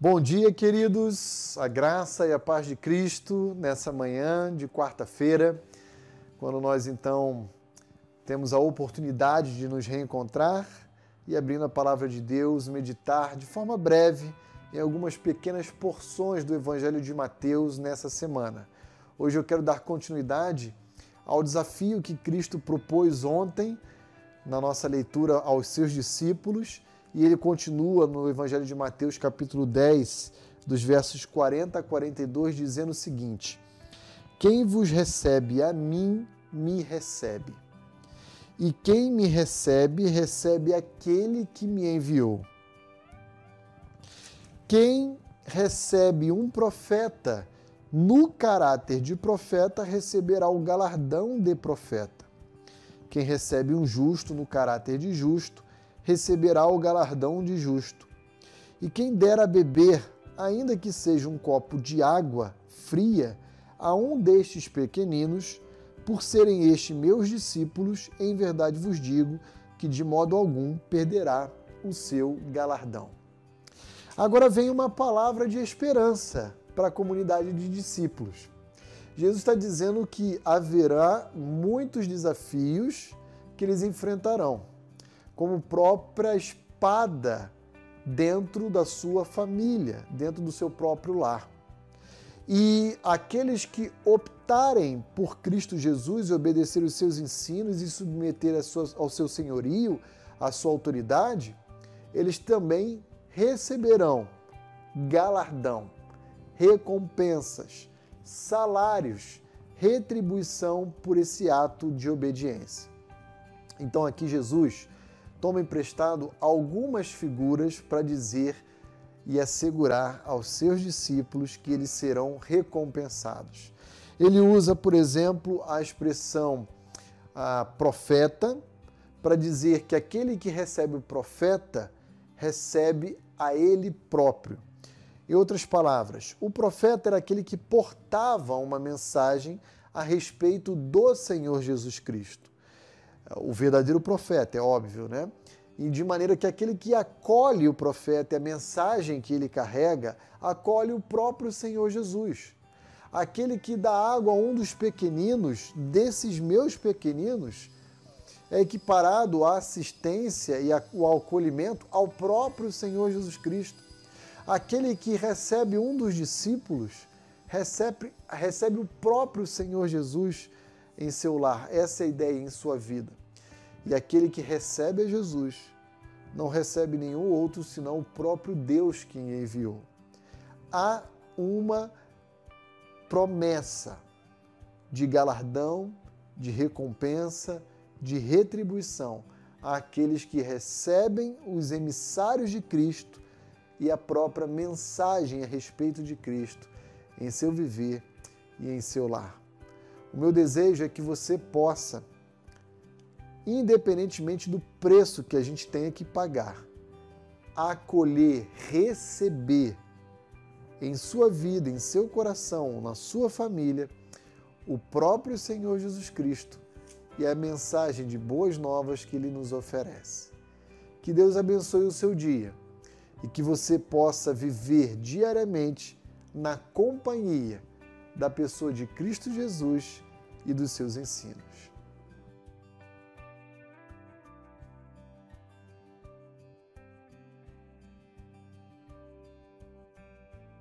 Bom dia, queridos. A graça e a paz de Cristo nessa manhã de quarta-feira, quando nós então temos a oportunidade de nos reencontrar e abrindo a palavra de Deus, meditar de forma breve em algumas pequenas porções do Evangelho de Mateus nessa semana. Hoje eu quero dar continuidade ao desafio que Cristo propôs ontem na nossa leitura aos seus discípulos e ele continua no Evangelho de Mateus, capítulo 10, dos versos 40 a 42, dizendo o seguinte: Quem vos recebe a mim, me recebe. E quem me recebe, recebe aquele que me enviou. Quem recebe um profeta no caráter de profeta, receberá o galardão de profeta. Quem recebe um justo no caráter de justo, receberá o galardão de justo. E quem der a beber, ainda que seja um copo de água fria, a um destes pequeninos, por serem estes meus discípulos, em verdade vos digo que de modo algum perderá o seu galardão. Agora vem uma palavra de esperança para a comunidade de discípulos. Jesus está dizendo que haverá muitos desafios que eles enfrentarão como própria espada dentro da sua família, dentro do seu próprio lar. E aqueles que optarem por Cristo Jesus e obedecer os seus ensinos e submeter ao seu senhorio, à sua autoridade, eles também receberão galardão, recompensas, salários, retribuição por esse ato de obediência. Então aqui Jesus toma emprestado algumas figuras para dizer e assegurar aos seus discípulos que eles serão recompensados. Ele usa, por exemplo, a expressão a profeta para dizer que aquele que recebe o profeta recebe a ele próprio. Em outras palavras, o profeta era aquele que portava uma mensagem a respeito do Senhor Jesus Cristo o verdadeiro profeta, é óbvio, né? E de maneira que aquele que acolhe o profeta e a mensagem que ele carrega, acolhe o próprio Senhor Jesus. Aquele que dá água a um dos pequeninos, desses meus pequeninos, é equiparado à assistência e ao acolhimento ao próprio Senhor Jesus Cristo. Aquele que recebe um dos discípulos, recebe, recebe o próprio Senhor Jesus em seu lar. Essa é a ideia em sua vida. E aquele que recebe a Jesus não recebe nenhum outro senão o próprio Deus que enviou. Há uma promessa de galardão, de recompensa, de retribuição àqueles que recebem os emissários de Cristo e a própria mensagem a respeito de Cristo em seu viver e em seu lar. O meu desejo é que você possa, independentemente do preço que a gente tenha que pagar, acolher, receber em sua vida, em seu coração, na sua família, o próprio Senhor Jesus Cristo e a mensagem de boas novas que ele nos oferece. Que Deus abençoe o seu dia e que você possa viver diariamente na companhia da pessoa de Cristo Jesus e dos seus ensinos.